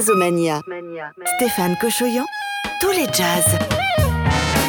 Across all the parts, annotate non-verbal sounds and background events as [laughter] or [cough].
Jazzomania. Stéphane Cochoyan, tous les jazz.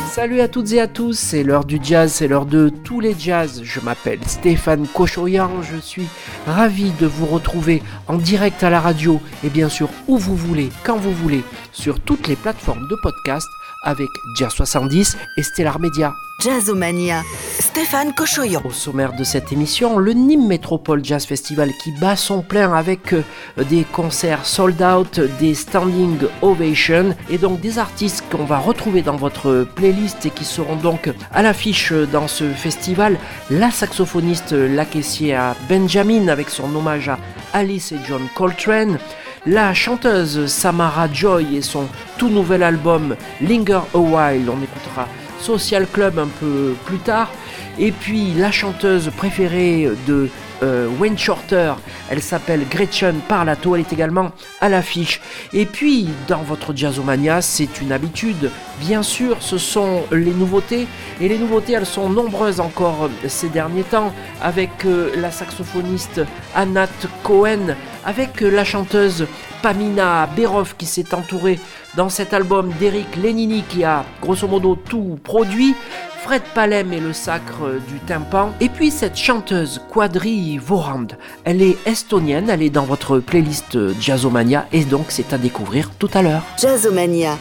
Salut à toutes et à tous, c'est l'heure du jazz, c'est l'heure de tous les jazz. Je m'appelle Stéphane Cochoyan, je suis ravi de vous retrouver en direct à la radio et bien sûr où vous voulez, quand vous voulez, sur toutes les plateformes de podcast avec Jazz 70 et Stellar Media. Jazzomania. Stéphane Cochoyon. Au sommaire de cette émission, le Nîmes Métropole Jazz Festival qui bat son plein avec euh, des concerts sold out, des standing ovations et donc des artistes qu'on va retrouver dans votre playlist et qui seront donc à l'affiche dans ce festival. La saxophoniste la caissière Benjamin avec son hommage à Alice et John Coltrane la chanteuse Samara Joy et son tout nouvel album Linger a While. On écoutera Social Club un peu plus tard. Et puis la chanteuse préférée de euh, Wayne Shorter, elle s'appelle Gretchen Parlato, elle est également à l'affiche. Et puis dans votre Jazzomania, c'est une habitude, bien sûr, ce sont les nouveautés. Et les nouveautés, elles sont nombreuses encore ces derniers temps, avec euh, la saxophoniste Anat Cohen, avec la chanteuse Pamina Berov qui s'est entourée dans cet album d'Eric Lenini qui a grosso modo tout produit. Fred Palem et le sacre du tympan. Et puis cette chanteuse Quadri Vorand. Elle est estonienne, elle est dans votre playlist Jazzomania et donc c'est à découvrir tout à l'heure. Jazzomania.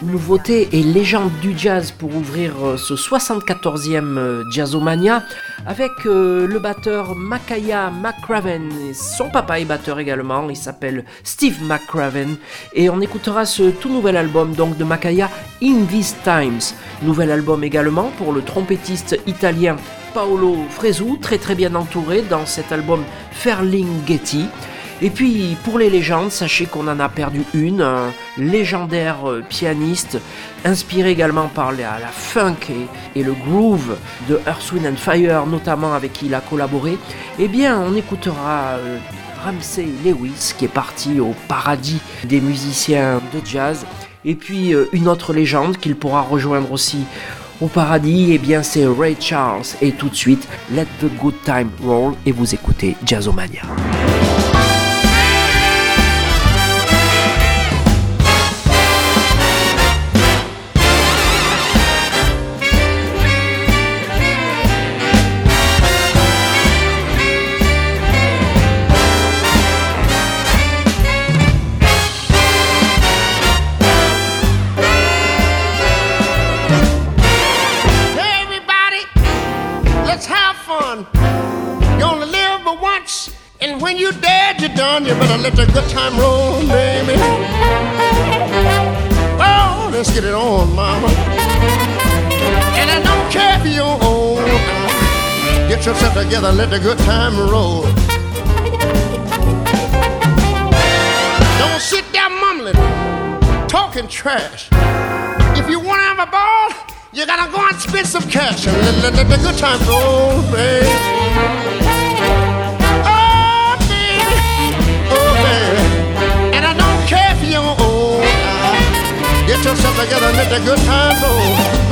Nouveauté et légende du jazz pour ouvrir euh, ce 74e euh, Jazzomania avec euh, le batteur Makaya McCraven. son papa est batteur également, il s'appelle Steve McCraven. Et on écoutera ce tout nouvel album donc de Makaya In These Times. Nouvel album également pour le trompettiste italien Paolo Fresu, très très bien entouré dans cet album Ferlinghetti. Et puis pour les légendes, sachez qu'on en a perdu une, un légendaire euh, pianiste, inspiré également par la, funk et, le groove de Earth, Wind and Fire, notamment avec qui il a collaboré. Eh bien, on écoutera euh, Ramsey Lewis qui est parti au paradis des musiciens de jazz. Et puis euh, une autre légende qu'il pourra rejoindre aussi au paradis, eh bien c'est Ray Charles. Et tout de suite, Let the Good Time Roll et vous écoutez Jazzomania. Get together, let the good time roll. Don't sit there mumbling, talking trash. If you want to have a ball, you gotta go and spend some cash and let, let, let the good time roll, baby. Oh, baby. Oh, baby. And I don't care if you old. Get yourself together let the good times roll.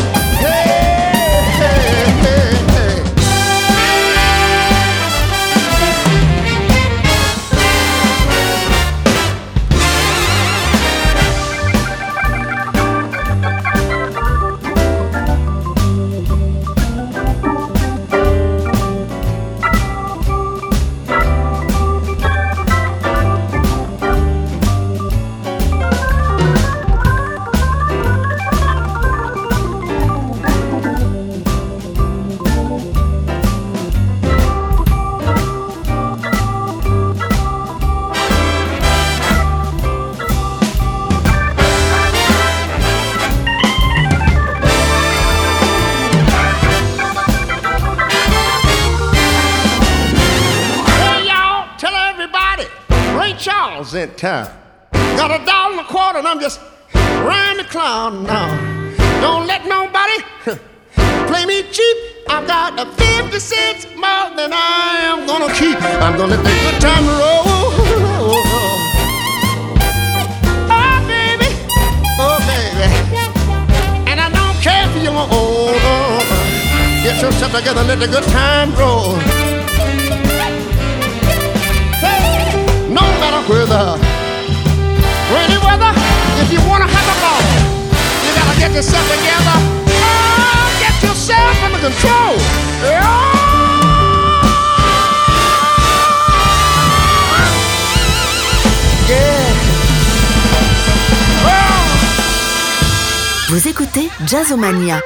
Time. Got a dollar and a quarter and I'm just riding the clown now. Don't let nobody [laughs] play me cheap. I've got a 50 cents more than I am gonna keep. I'm gonna let the good time roll. Oh, baby. Oh, baby. And I don't care if you're old. Oh, oh, oh. Get yourself together, let the good time roll. Écoutez Jazzomania.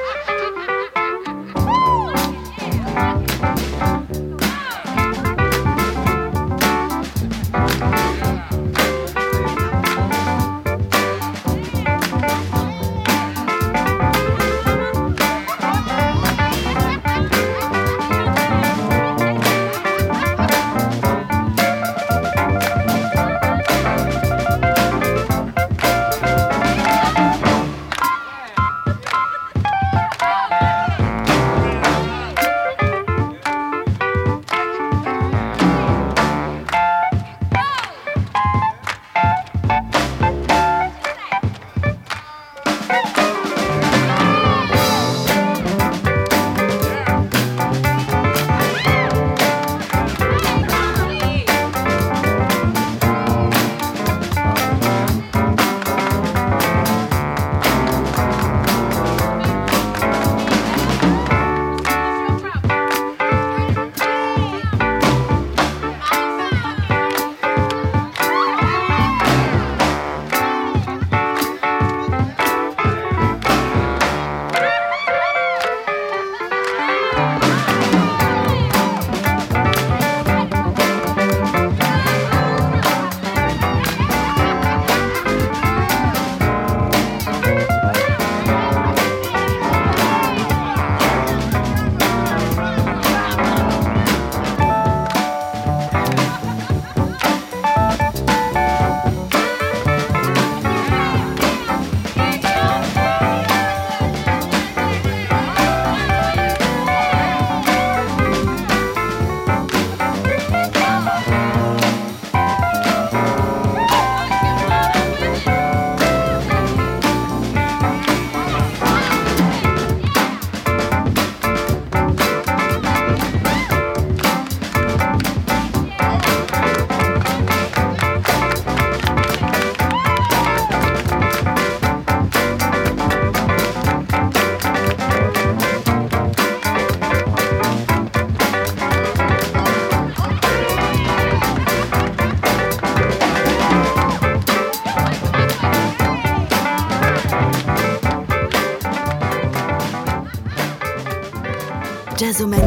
resumen.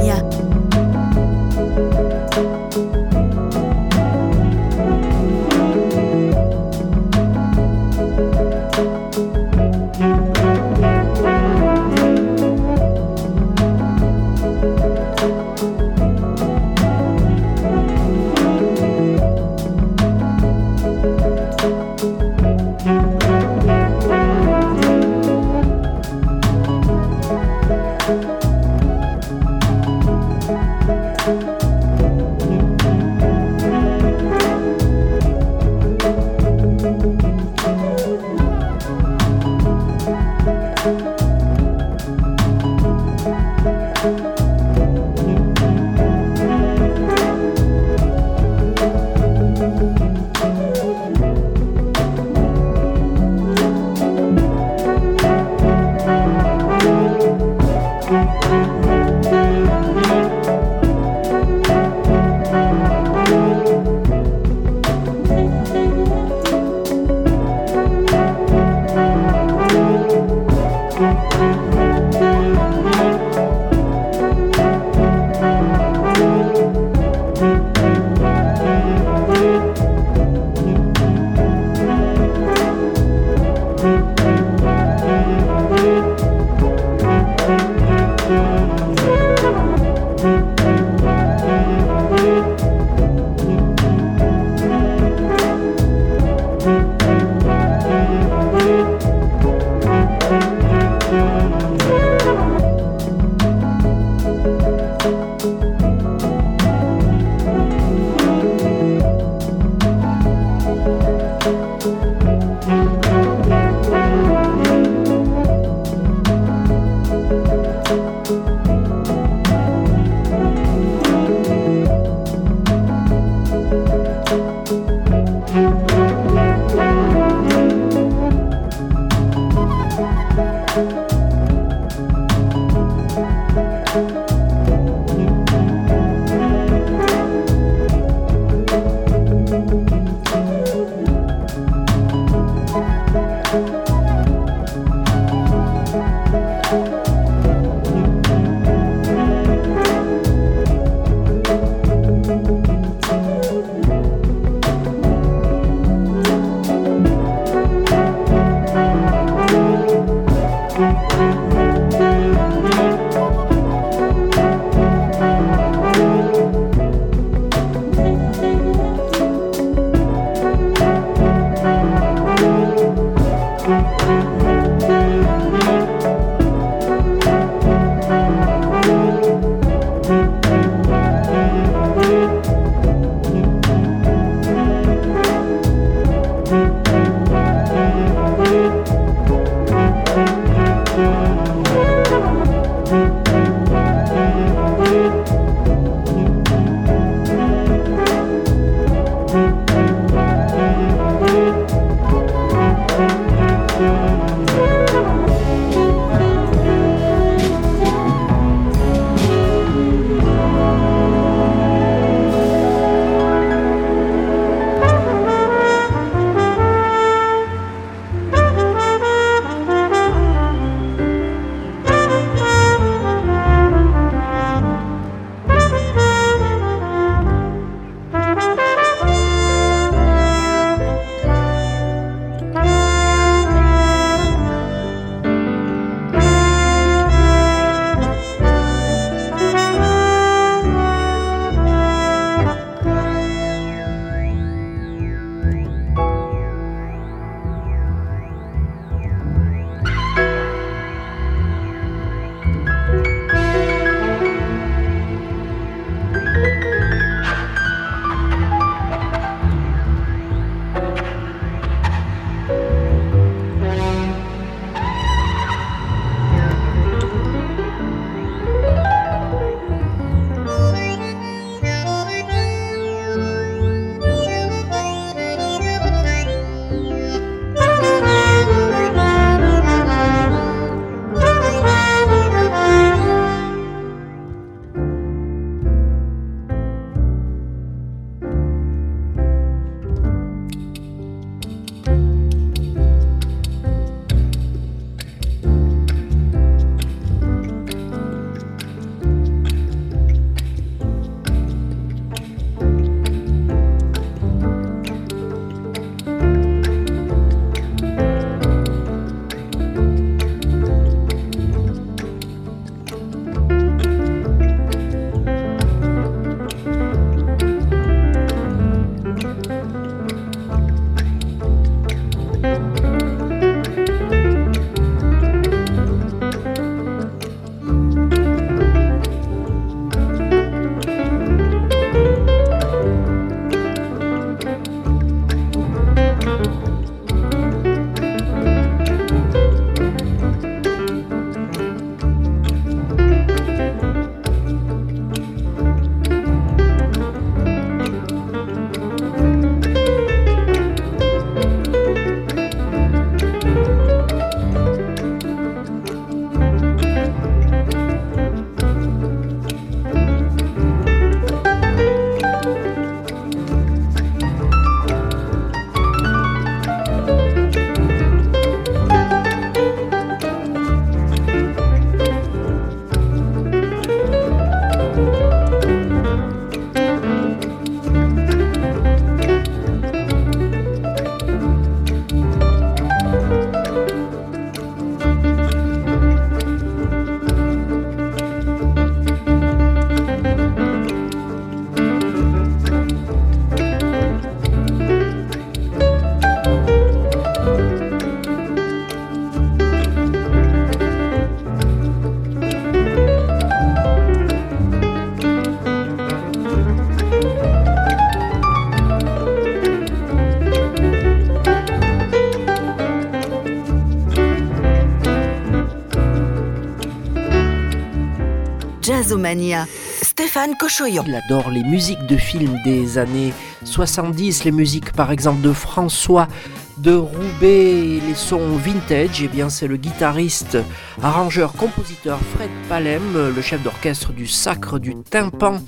Stéphane Cochoyon. Il adore les musiques de films des années 70, les musiques par exemple de François de Roubaix, les sons vintage, eh bien c'est le guitariste, arrangeur, compositeur Fred Palem, le chef d'orchestre du Sacre du Tympan.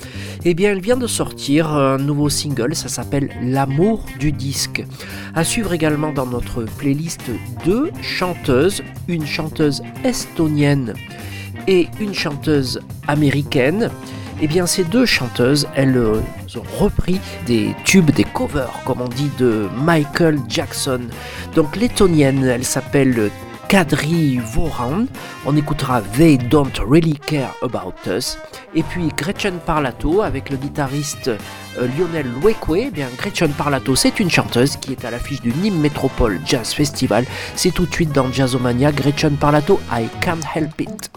Eh bien il vient de sortir un nouveau single, ça s'appelle L'amour du disque. À suivre également dans notre playlist deux chanteuses, une chanteuse estonienne et une chanteuse américaine. Eh bien ces deux chanteuses, elles euh, ont repris des tubes, des covers, comme on dit, de Michael Jackson. Donc l'étonienne, elle s'appelle Kadri Voran. On écoutera They Don't Really Care About Us. Et puis Gretchen Parlato avec le guitariste euh, Lionel Luekwe. Eh bien, Gretchen Parlato, c'est une chanteuse qui est à l'affiche du Nîmes Métropole Jazz Festival. C'est tout de suite dans Jazzomania. Gretchen Parlato, I Can't Help It.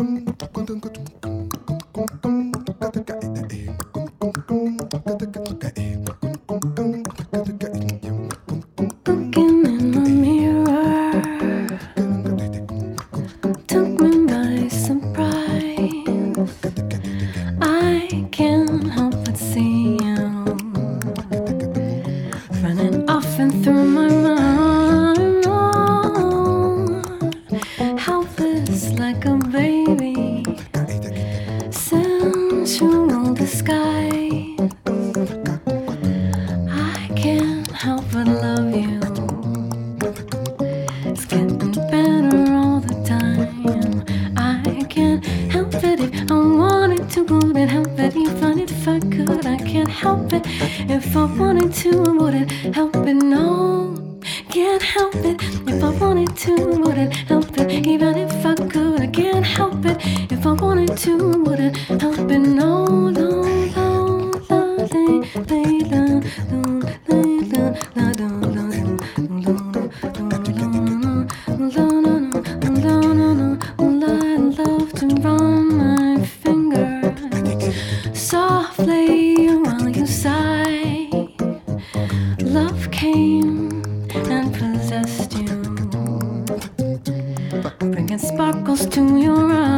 Bringing sparkles to your eyes.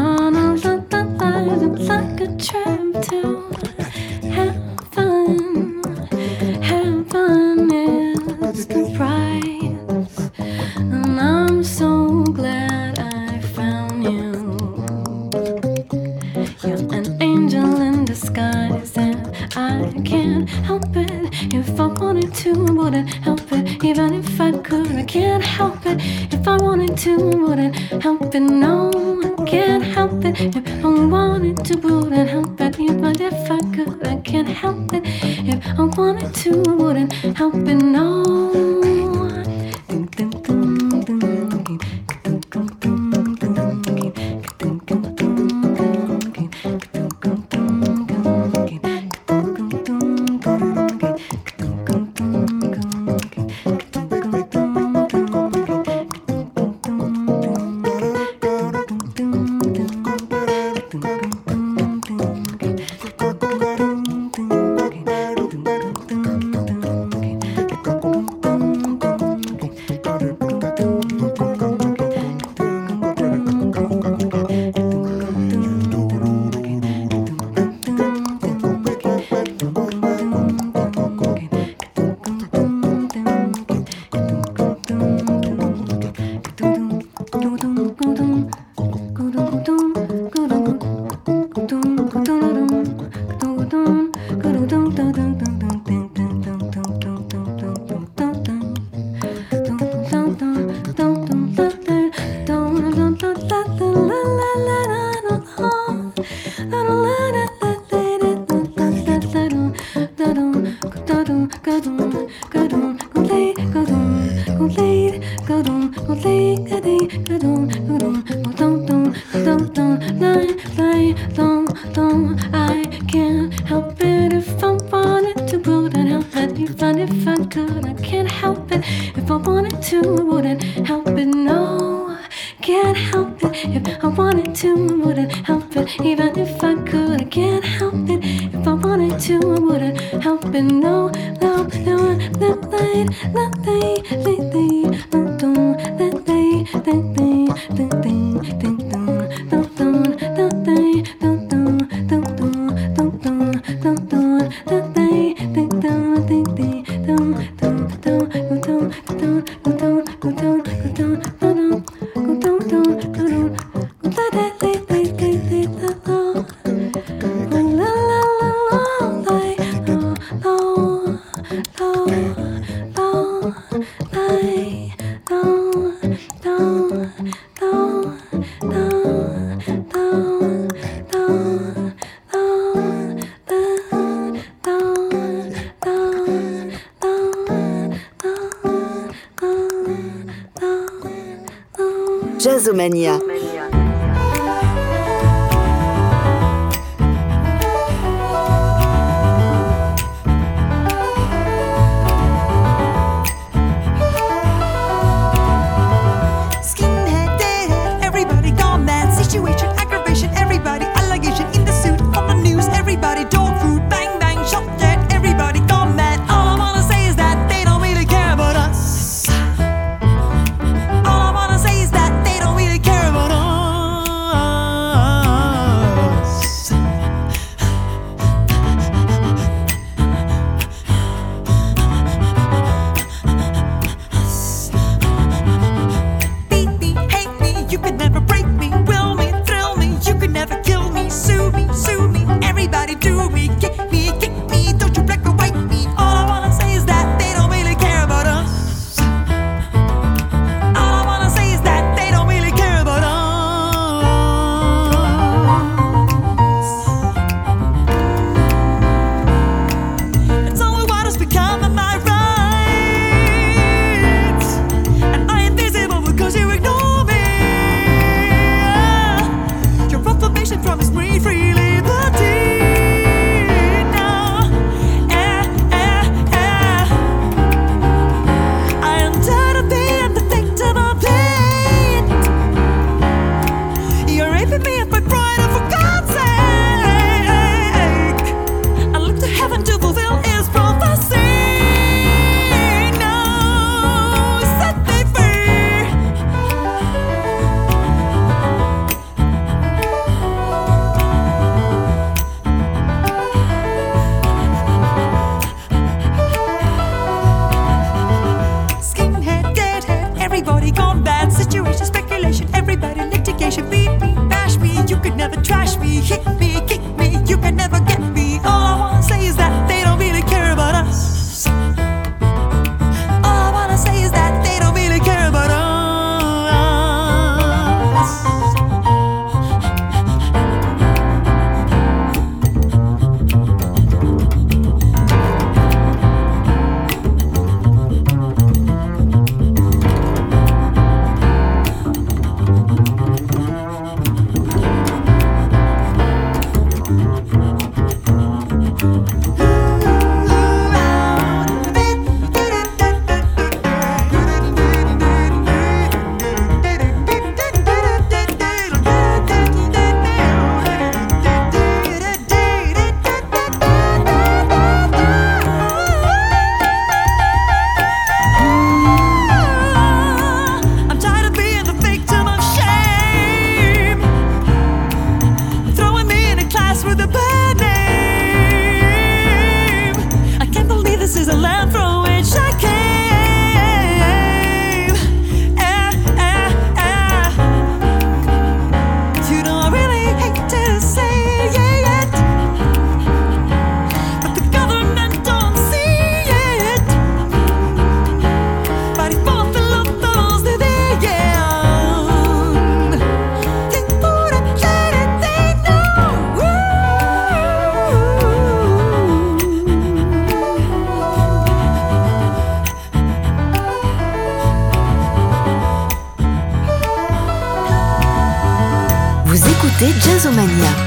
écoutez Jazzomania.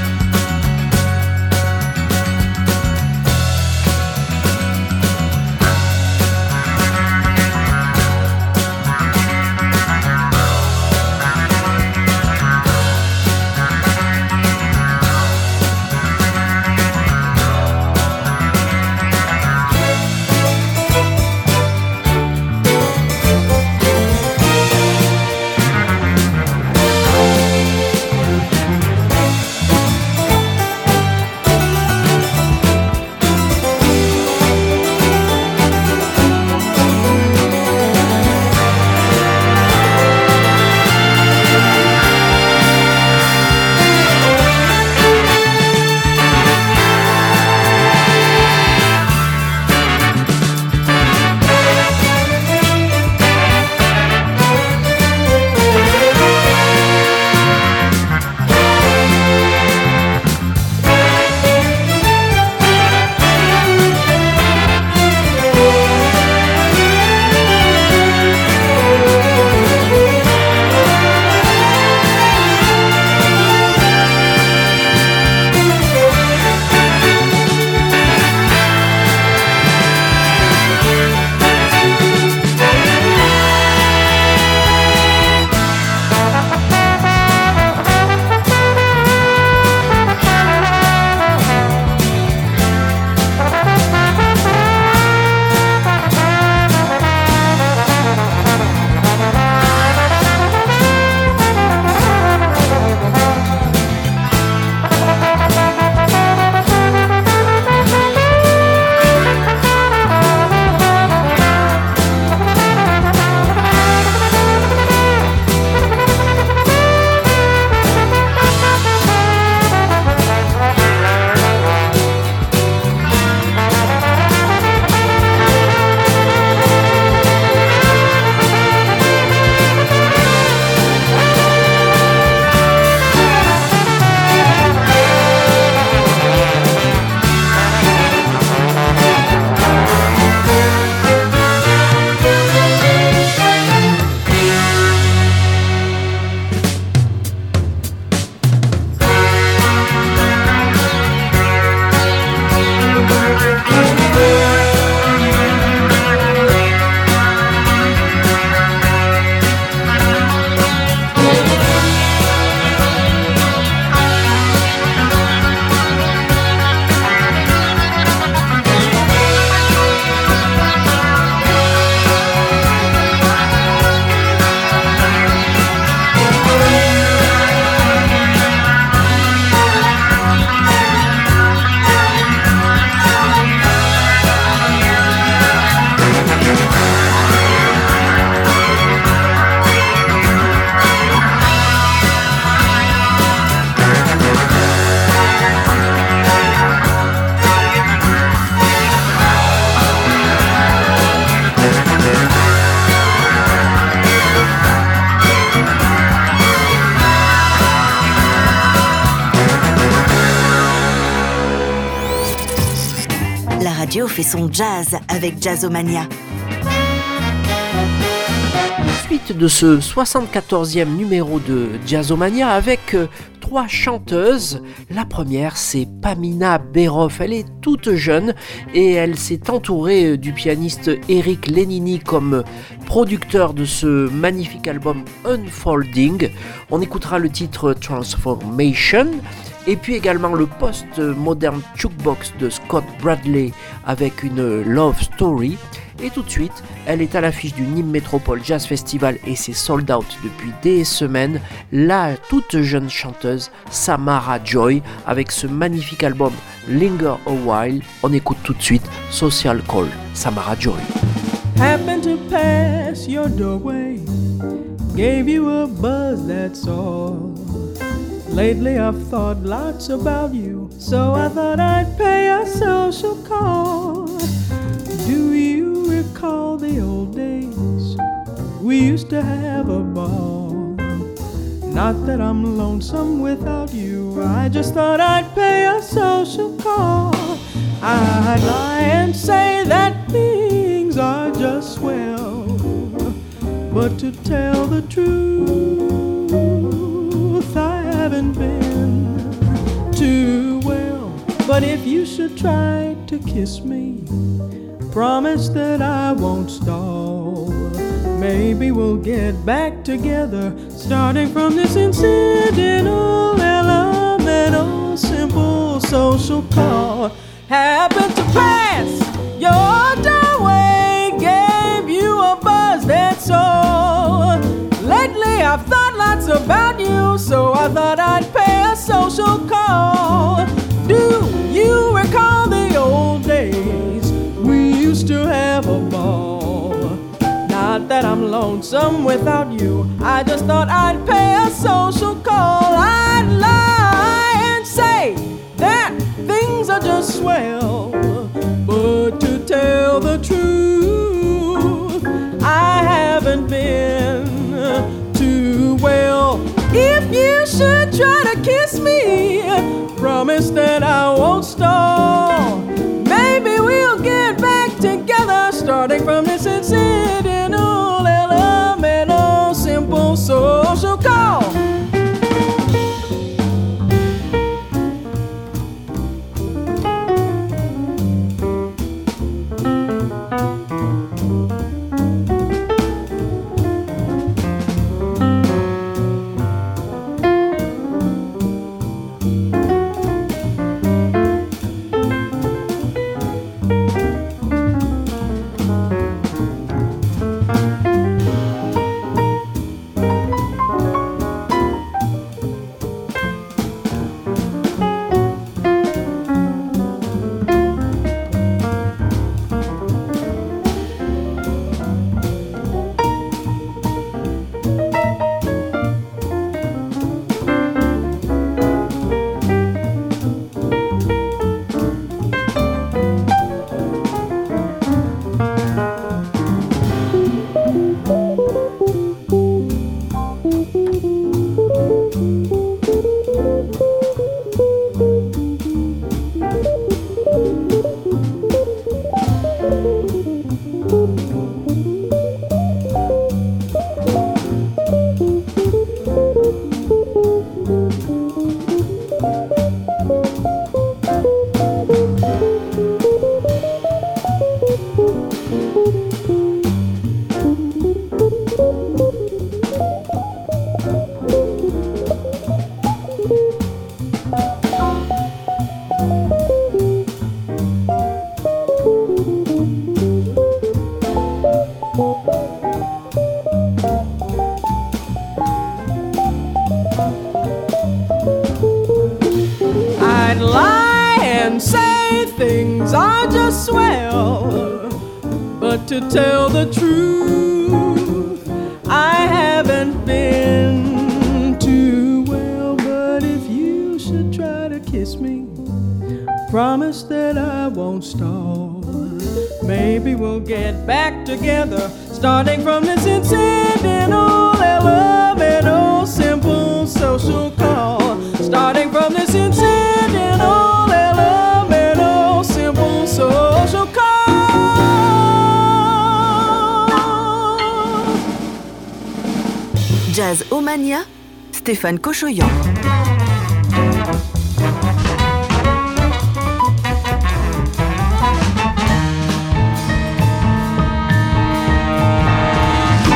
Radio fait son jazz avec Jazzomania. Suite de ce 74e numéro de Jazzomania avec euh, trois chanteuses. La première, c'est Pamina Beroff. Elle est toute jeune et elle s'est entourée euh, du pianiste Eric Lenini comme producteur de ce magnifique album Unfolding. On écoutera le titre Transformation. Et puis également le post-modern jukebox de Scott Bradley avec une love story. Et tout de suite, elle est à l'affiche du Nîmes Métropole Jazz Festival et c'est sold out depuis des semaines. La toute jeune chanteuse Samara Joy avec ce magnifique album Linger a While. On écoute tout de suite Social Call, Samara Joy. To pass your doorway, gave you a buzz. Lately I've thought lots about you, so I thought I'd pay a social call. Do you recall the old days? We used to have a ball. Not that I'm lonesome without you, I just thought I'd pay a social call. I'd lie and say that things are just swell, but to tell the truth, haven't been too well. But if you should try to kiss me, promise that I won't stall. Maybe we'll get back together, starting from this incidental, elemental, simple social call. Happened to pass your about you, so I thought I'd pay a social call. Do you recall the old days? We used to have a ball. Not that I'm lonesome without you, I just thought I'd pay a social call. I'd lie and say that things are just swell. But to tell the truth, should try to kiss me, promise that I won't stall. Maybe we'll get back together, starting from this incidental, Jazz Omania, Stéphane Cochoyan.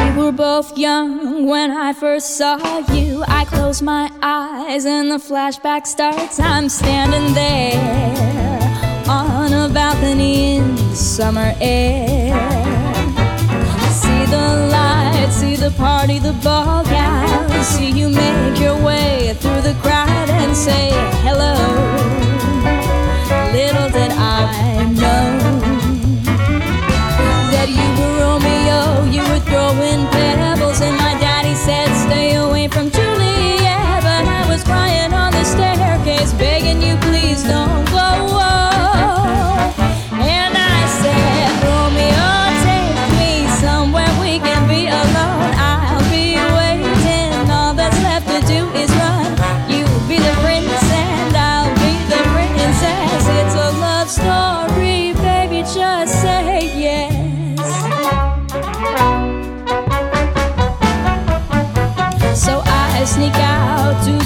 We were both young when I first saw you. I close my eyes and the flashback starts. I'm standing there on a balcony in the summer air I see the lights, see the party, the ball gown. See you make your way through the crowd and say hello. Little did I know that you were Romeo, you were throwing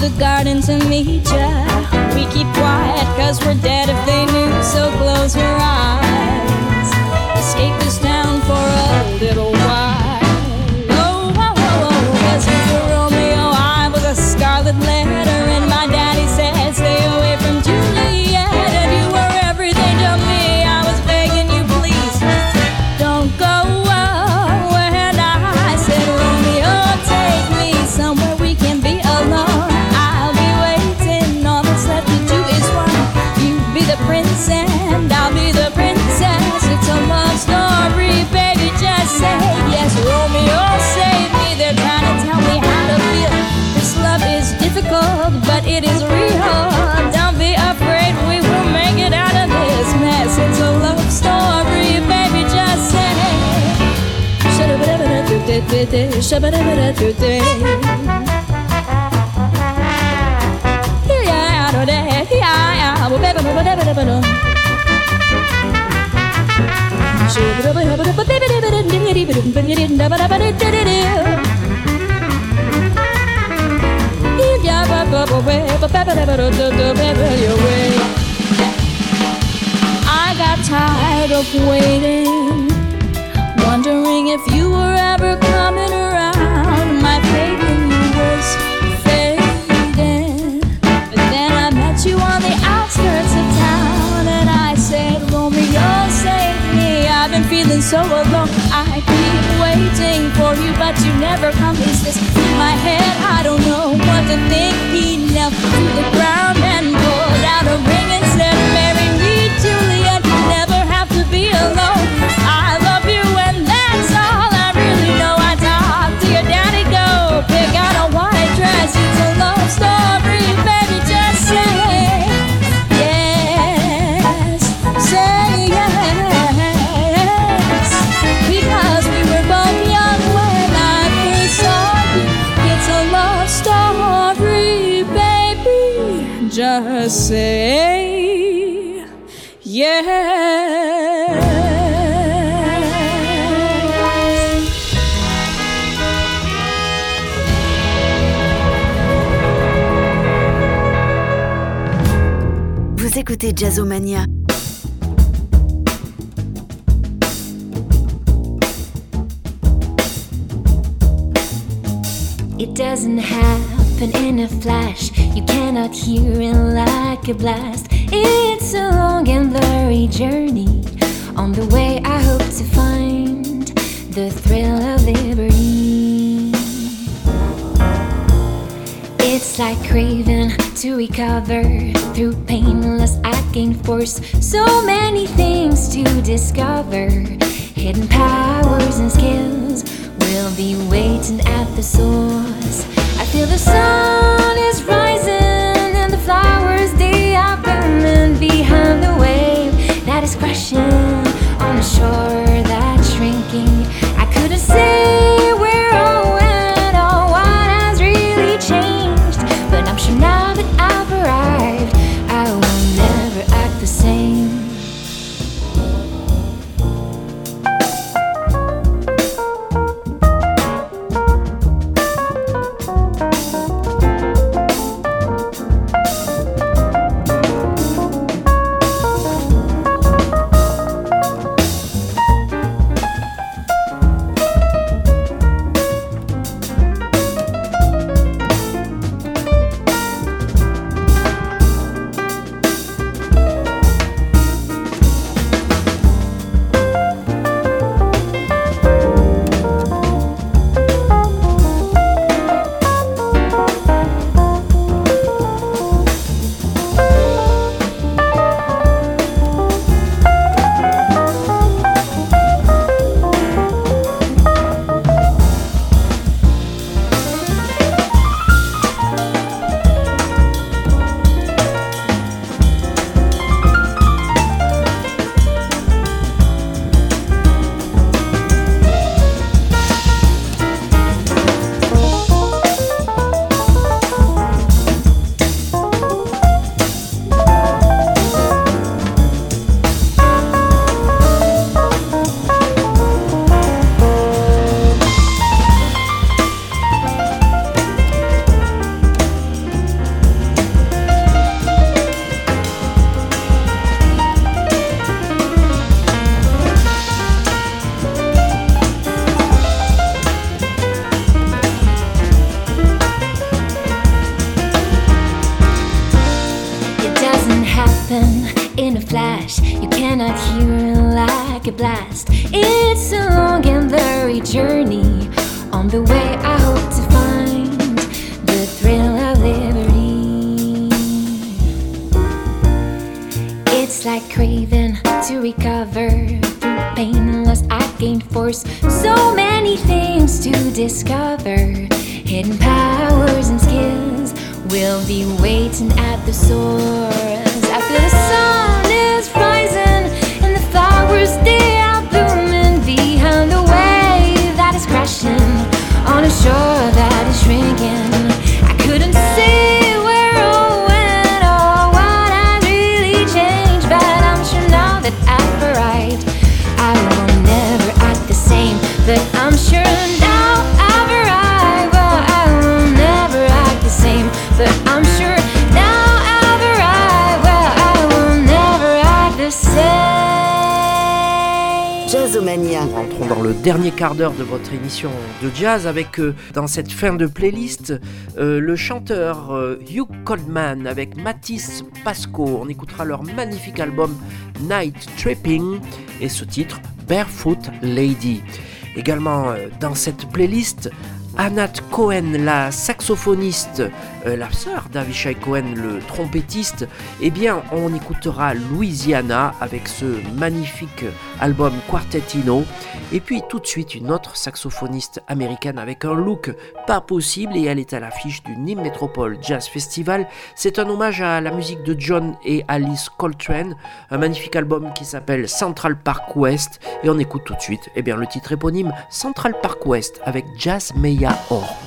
the garden to meet ya. We keep quiet cause we're dead if they day, shabba-dabba-da-do-day. I got tired of waiting wondering if you were ever coming around. My faith in you was fading, but then I met you on the outskirts of town, and I said, Romeo, save me. I've been feeling so alone. I keep waiting for you, but you never come. Is this in my head? I don't know what to think. He knelt to the ground and pulled out a ring Jazzomania. It doesn't happen in a flash. You cannot hear it like a blast. It's a long and blurry journey. On the way, I hope to find the thrill of liberty. It's like craving to recover through painless acting force. So many things to discover. Hidden powers and skills will be waiting at the source. I feel the sun is rising and the flowers they are blooming behind the wave that is crashing on the shore that's shrinking. Pain. I gained force. So many things to discover. Hidden powers and skills will be waiting at the source after the sun is rising and the flowers they are blooming behind the wave that is crashing on a shore that is shrinking. Jazzomania. Rentrons dans le dernier quart d'heure de votre émission de jazz avec, euh, dans cette fin de playlist, euh, le chanteur euh, Hugh Coldman avec Matisse Pasco. On écoutera leur magnifique album Night Tripping et ce titre Barefoot Lady. Également dans cette playlist, Anat Cohen, la saxophoniste, la sœur d'Avishai Cohen, le trompettiste, eh bien, on écoutera Louisiana avec ce magnifique album Quartetino. Et puis tout de suite, une autre saxophoniste américaine avec un look pas possible et elle est à l'affiche du Nîmes Metropole Jazz Festival. C'est un hommage à la musique de John et Alice Coltrane, un magnifique album qui s'appelle Central Park West. Et on écoute tout de suite, eh bien, le titre éponyme Central Park West avec Jazz Meya Or.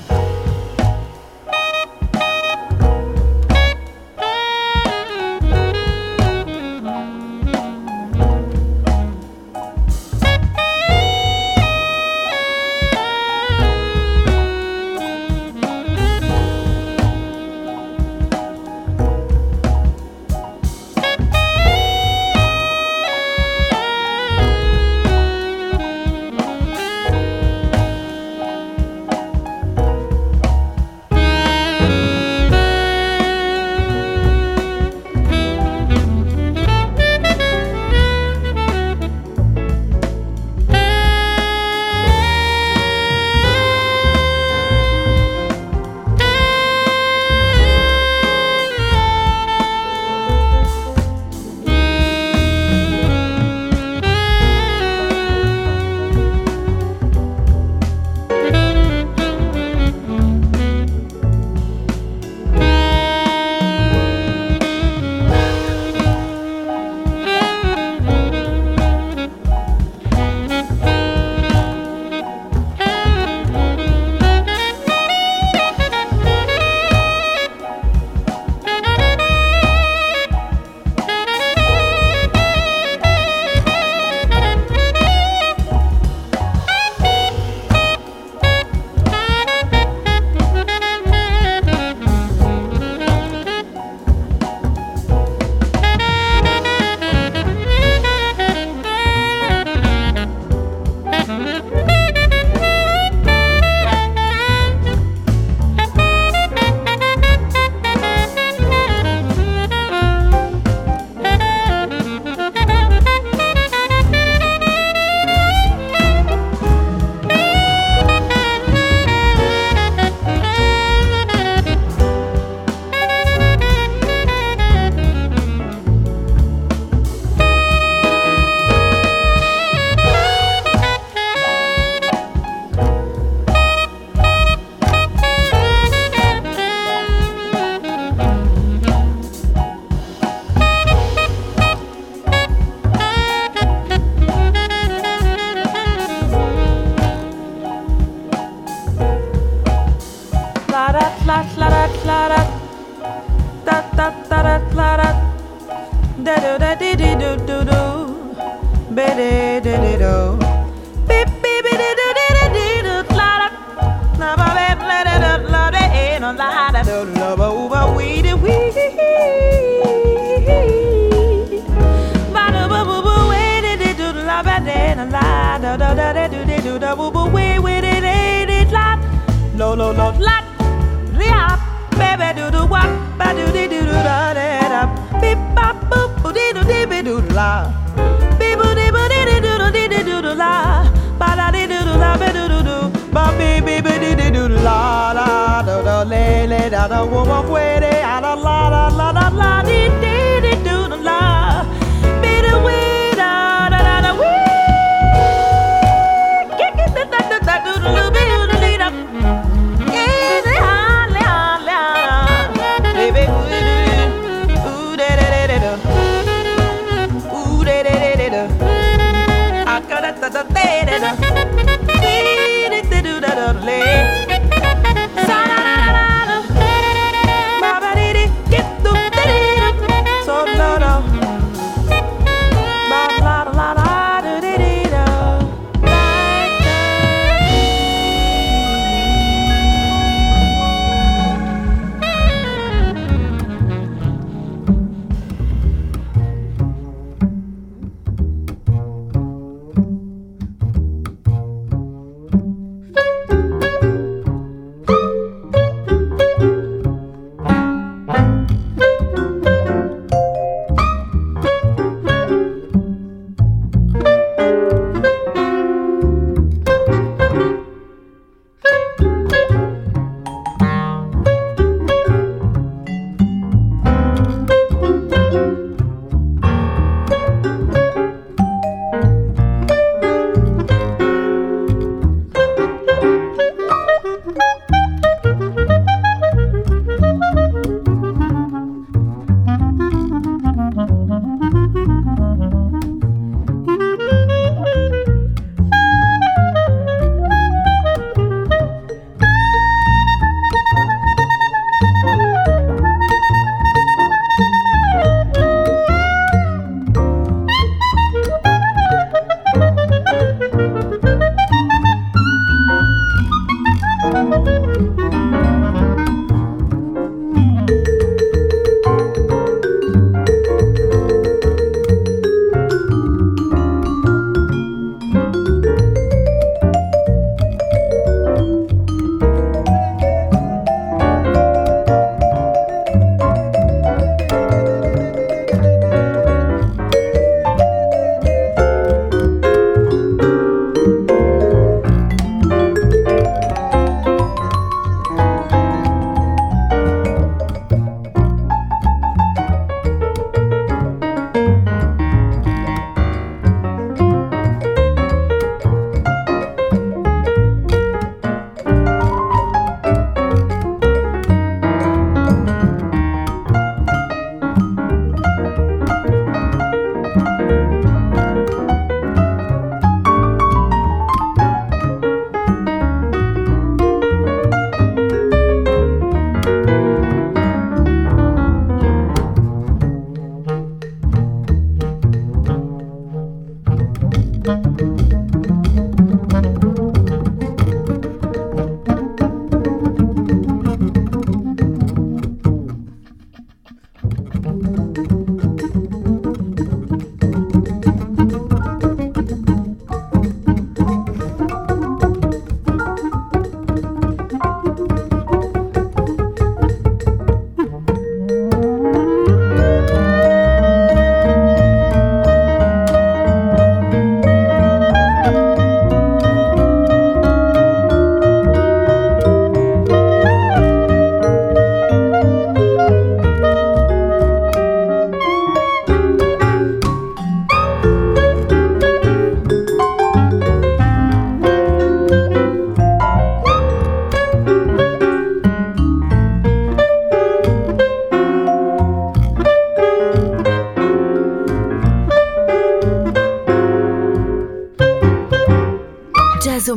later. I got it to the later.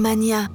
로마니아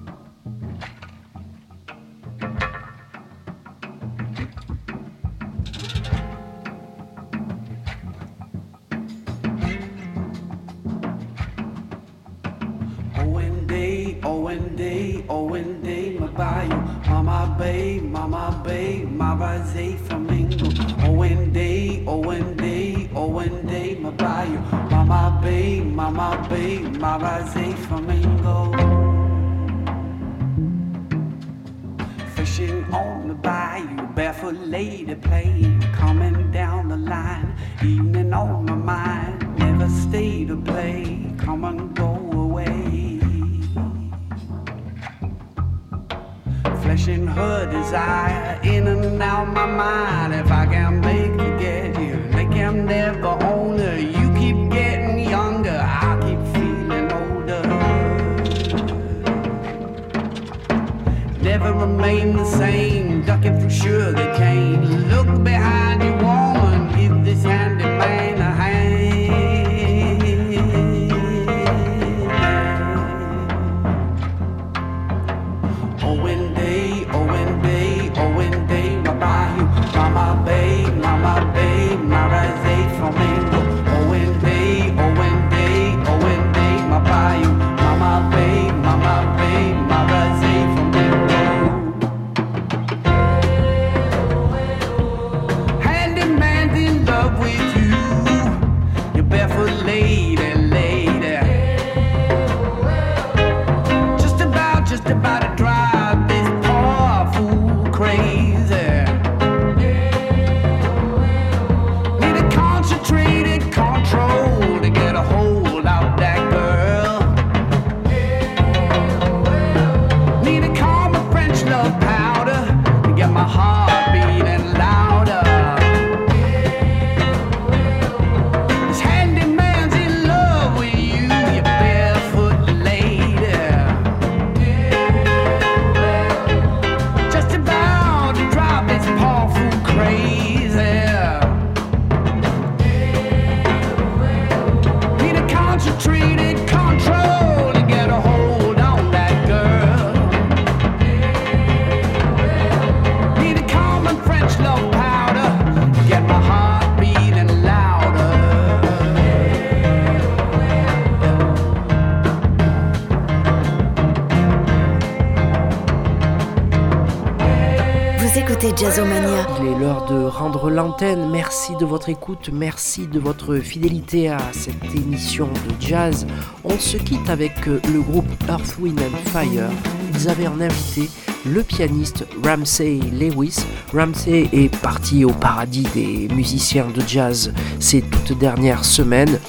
Il est l'heure de rendre l'antenne. Merci de votre écoute, merci de votre fidélité à cette émission de jazz. On se quitte avec euh, le groupe Earth, Wind and Fire. Ils avaient en invité le pianiste Ramsey Lewis. Ramsey est parti au paradis des musiciens de jazz ces toutes dernières semaines.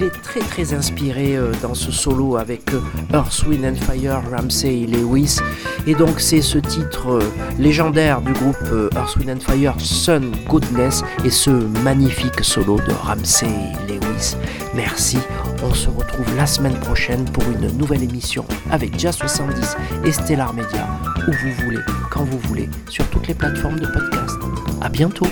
Il est très très inspiré euh, dans ce solo avec euh, Earth, Wind and Fire, Ramsey Lewis. Et donc c'est ce titre euh, légendaire du groupe Earth, Wind and Fire, Sun Goodness, et ce magnifique solo de Ramsey Lewis. Merci, on se retrouve la semaine prochaine pour une nouvelle émission avec Jazz 70 et Stellar Media, où vous voulez, quand vous voulez, sur toutes les plateformes de podcast. À bientôt